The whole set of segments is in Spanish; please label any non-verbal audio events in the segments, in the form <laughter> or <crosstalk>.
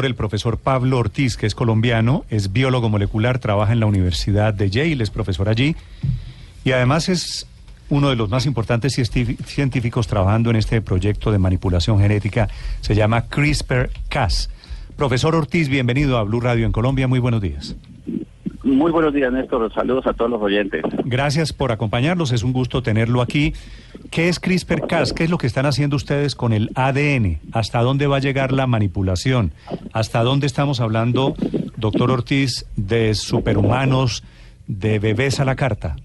El profesor Pablo Ortiz, que es colombiano, es biólogo molecular, trabaja en la Universidad de Yale, es profesor allí y además es uno de los más importantes científicos trabajando en este proyecto de manipulación genética. Se llama CRISPR-Cas. Profesor Ortiz, bienvenido a Blue Radio en Colombia. Muy buenos días. Muy buenos días, Néstor. Saludos a todos los oyentes. Gracias por acompañarnos. Es un gusto tenerlo aquí. ¿Qué es CRISPR-Cas? ¿Qué es lo que están haciendo ustedes con el ADN? ¿Hasta dónde va a llegar la manipulación? ¿Hasta dónde estamos hablando, doctor Ortiz, de superhumanos, de bebés a la carta?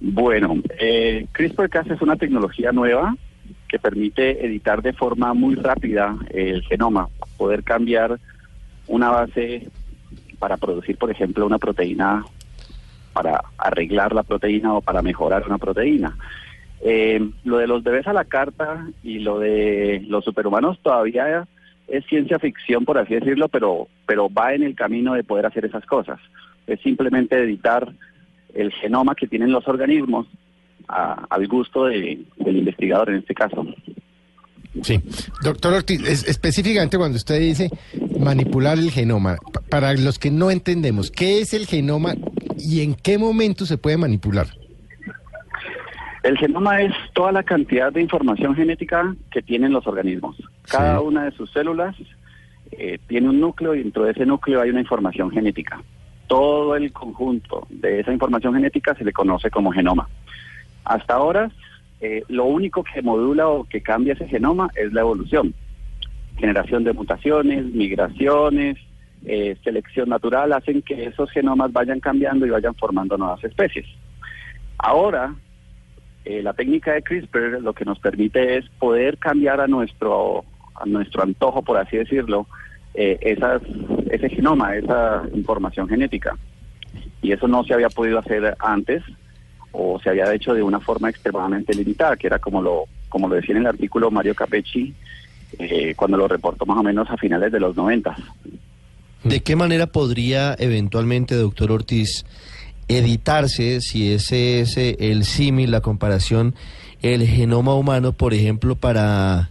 Bueno, eh, CRISPR-Cas es una tecnología nueva que permite editar de forma muy rápida el genoma, poder cambiar una base para producir, por ejemplo, una proteína, para arreglar la proteína o para mejorar una proteína. Eh, lo de los bebés a la carta y lo de los superhumanos todavía es ciencia ficción, por así decirlo, pero, pero va en el camino de poder hacer esas cosas. Es simplemente editar el genoma que tienen los organismos al gusto del investigador en este caso. Sí, doctor Ortiz, específicamente cuando usted dice manipular el genoma, para los que no entendemos, ¿qué es el genoma y en qué momento se puede manipular? El genoma es toda la cantidad de información genética que tienen los organismos. Cada una de sus células eh, tiene un núcleo y dentro de ese núcleo hay una información genética. Todo el conjunto de esa información genética se le conoce como genoma. Hasta ahora, eh, lo único que modula o que cambia ese genoma es la evolución. Generación de mutaciones, migraciones, eh, selección natural hacen que esos genomas vayan cambiando y vayan formando nuevas especies. Ahora, eh, la técnica de CRISPR lo que nos permite es poder cambiar a nuestro, a nuestro antojo, por así decirlo, esas, ese genoma, esa información genética. Y eso no se había podido hacer antes o se había hecho de una forma extremadamente limitada, que era como lo, como lo decía en el artículo Mario Capecci, eh, cuando lo reportó más o menos a finales de los 90. ¿De qué manera podría eventualmente, doctor Ortiz, editarse, si ese es el símil, la comparación, el genoma humano, por ejemplo, para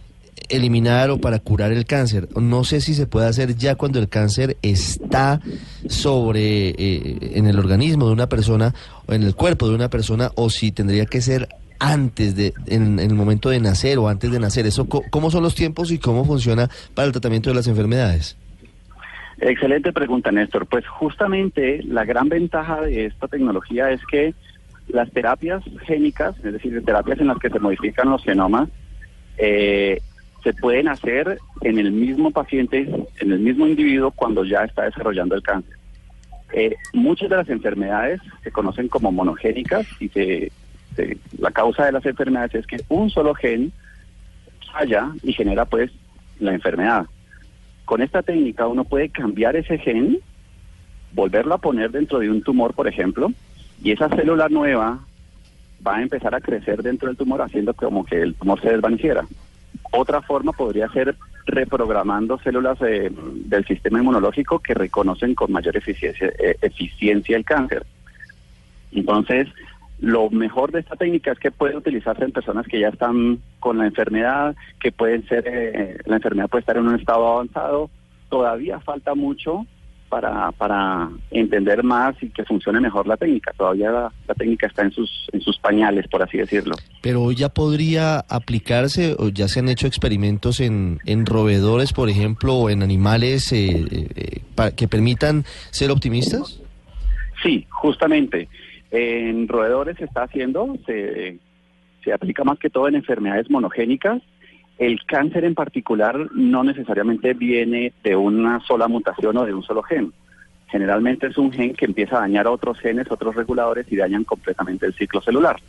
eliminar o para curar el cáncer. No sé si se puede hacer ya cuando el cáncer está sobre eh, en el organismo de una persona o en el cuerpo de una persona o si tendría que ser antes de en, el momento de nacer o antes de nacer. Eso cómo son los tiempos y cómo funciona para el tratamiento de las enfermedades. Excelente pregunta, Néstor. Pues justamente la gran ventaja de esta tecnología es que las terapias génicas, es decir, terapias en las que se modifican los genomas, eh, se pueden hacer en el mismo paciente, en el mismo individuo cuando ya está desarrollando el cáncer. Eh, muchas de las enfermedades se conocen como monogénicas y se, la causa de las enfermedades es que un solo gen falla y genera pues la enfermedad. Con esta técnica uno puede cambiar ese gen, volverlo a poner dentro de un tumor, por ejemplo, y esa célula nueva va a empezar a crecer dentro del tumor haciendo como que el tumor se desvaneciera. Otra forma podría ser reprogramando células del sistema inmunológico que reconocen con mayor eficiencia, eh, eficiencia el cáncer. Entonces, lo mejor de esta técnica es que puede utilizarse en personas que ya están con la enfermedad, que pueden ser, eh, la enfermedad puede estar en un estado avanzado. Todavía falta mucho para, para entender más y que funcione mejor la técnica. Todavía la, técnica está en sus, en sus pañales, por así decirlo. Pero ya podría aplicarse, o ya se han hecho experimentos en, en roedores, por ejemplo, o en animales eh, eh, que permitan ser optimistas. Sí, justamente. En roedores se está haciendo, se, se aplica más que todo en enfermedades monogénicas el cáncer en particular no necesariamente viene de una sola mutación o de un solo gen. Generalmente es un gen que empieza a dañar a otros genes, otros reguladores y dañan completamente el ciclo celular.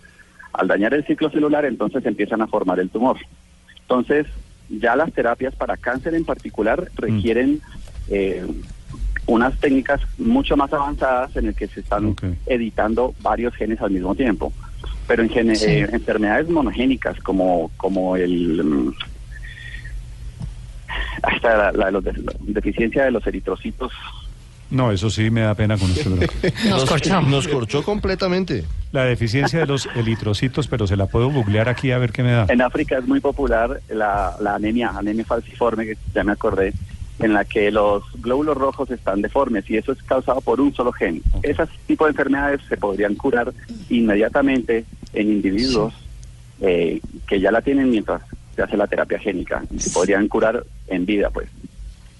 Al dañar el ciclo celular, entonces empiezan a formar el tumor. Entonces, ya las terapias para cáncer en particular requieren eh, unas técnicas mucho más avanzadas en el que se están editando varios genes al mismo tiempo. Pero en gene- Sí. eh, enfermedades monogénicas como, como el... mm, hasta la, la deficiencia de los eritrocitos No, eso sí me da pena con usted. <laughs> Nos corchó. Nos corchó completamente. La deficiencia de los eritrocitos, pero se la puedo googlear aquí a ver qué me da. En África es muy popular la, la anemia, anemia falciforme, que ya me acordé, en la que los glóbulos rojos están deformes y eso es causado por un solo gen. Esas tipos de enfermedades se podrían curar inmediatamente en individuos eh, que ya la tienen mientras se hace la terapia génica. Se podrían curar en vida, pues.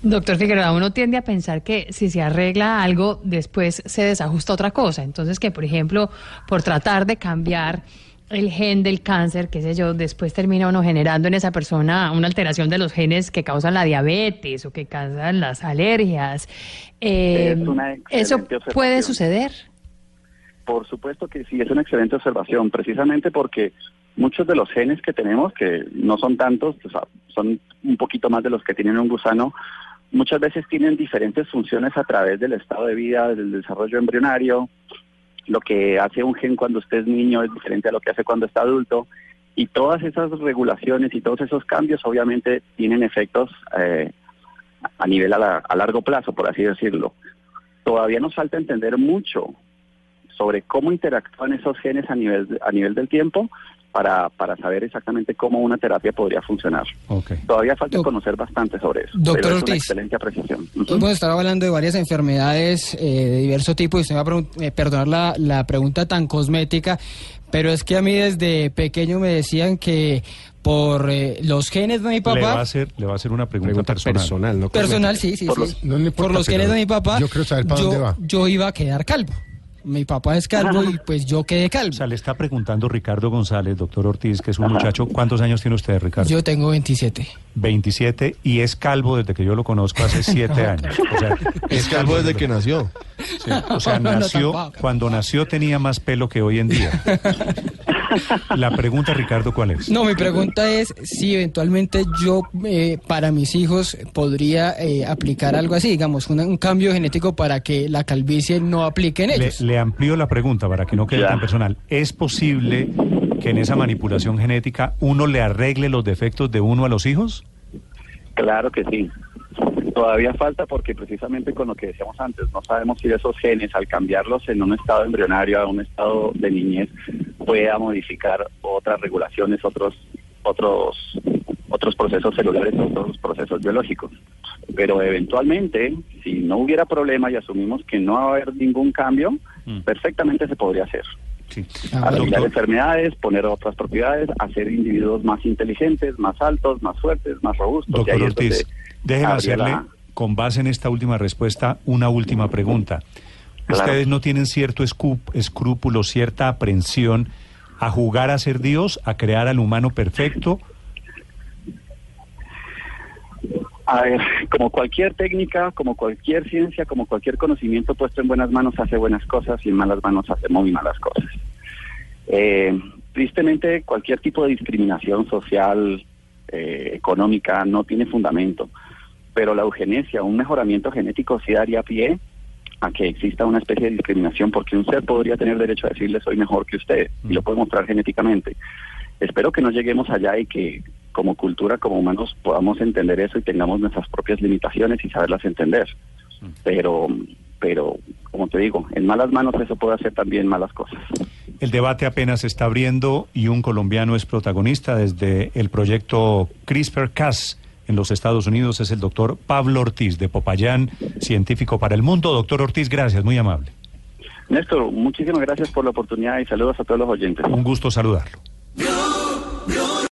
Doctor Figueroa, uno tiende a pensar que si se arregla algo, después se desajusta otra cosa. Entonces, que por ejemplo, por tratar de cambiar el gen del cáncer, qué sé yo, después termina uno generando en esa persona una alteración de los genes que causan la diabetes o que causan las alergias. Eh, Es ¿Eso puede suceder? Por supuesto que sí, es una excelente observación, precisamente porque muchos de los genes que tenemos, que no son tantos, o sea, son un poquito más de los que tienen un gusano, muchas veces tienen diferentes funciones a través del estado de vida, del desarrollo embrionario. Lo que hace un gen cuando usted es niño es diferente a lo que hace cuando está adulto. Y todas esas regulaciones y todos esos cambios obviamente tienen efectos eh, a nivel a, la- a largo plazo, por así decirlo. Todavía nos falta entender mucho sobre cómo interactúan esos genes a nivel, a nivel del tiempo para, para saber exactamente cómo una terapia podría funcionar. Ok. Todavía falta conocer bastante sobre eso. Doctor pero es una Ortiz. excelente apreciación. Hemos estado hablando de varias enfermedades eh, de diverso tipo y usted me va a eh, perdonar la, la pregunta tan cosmética, pero es que a mí desde pequeño me decían que por eh, los genes de mi Le va, a papá, hacer, le va a hacer una pregunta, Pregunta personal. personal, ¿no? personal, sí, sí, Por sí. los- no le importa, por los genes de mi papá, yo quiero saber para yo, dónde va. yo iba a quedar calvo. Mi papá es calvo y pues yo quedé O calvo. sea, le está preguntando Ricardo González, doctor Ortiz, que es un Ajá. muchacho. ¿Cuántos años tiene usted, Ricardo? Yo tengo 27. 27 y es calvo desde que yo lo conozco hace <laughs> 7 años. O sea, Es calvo desde que nació. Sí, o sea, <laughs> No, nació, cuando nació tenía más pelo que hoy en día. <laughs> La pregunta, Ricardo, ¿cuál es? No, mi pregunta es si eventualmente yo eh, para mis hijos podría eh, aplicar algo así, digamos, una- un cambio genético para que la calvicie no aplique en Le, ellos. le amplío la pregunta para que no quede Ya. tan personal. ¿Es posible que en esa manipulación genética uno le arregle los defectos de uno a los hijos? Claro que sí. Todavía falta porque precisamente con lo que decíamos antes, no sabemos si esos genes al cambiarlos en un estado embrionario a un estado de niñez pueda modificar otras regulaciones, otros otros otros procesos celulares, otros procesos biológicos. Pero eventualmente, si no hubiera problema y asumimos que no va a haber ningún cambio, Mm. perfectamente se podría hacer. Sí. Ah, Arreglar Doctor, enfermedades, poner otras propiedades, hacer individuos más inteligentes, más altos, más fuertes, más robustos. doctor Ortiz, déjeme hacerle, la- con base en esta última respuesta, una última pregunta. Claro. ¿Ustedes no tienen cierto escrúpulo, cierta aprensión a jugar a ser Dios, a crear al humano perfecto? A ver, como cualquier técnica, como cualquier ciencia, como cualquier conocimiento puesto en buenas manos hace buenas cosas y en malas manos hace muy malas cosas. Eh, tristemente, cualquier tipo de discriminación social, eh, económica, no tiene fundamento, pero la eugenesia, un mejoramiento genético sí daría pie a que exista una especie de discriminación, porque un ser podría tener derecho a decirle soy mejor que usted y lo puede mostrar genéticamente. Espero que no lleguemos allá y que como cultura, como humanos, podamos entender eso y tengamos nuestras propias limitaciones y saberlas entender. Pero, pero, como te digo, en malas manos eso puede hacer también malas cosas. El debate apenas se está abriendo y un colombiano es protagonista desde el proyecto CRISPR-Cas en los Estados Unidos. Es el doctor Pablo Ortiz de Popayán, científico para el mundo. Doctor Ortiz, gracias, muy amable. Néstor, muchísimas gracias por la oportunidad y saludos a todos los oyentes. Un gusto saludarlo.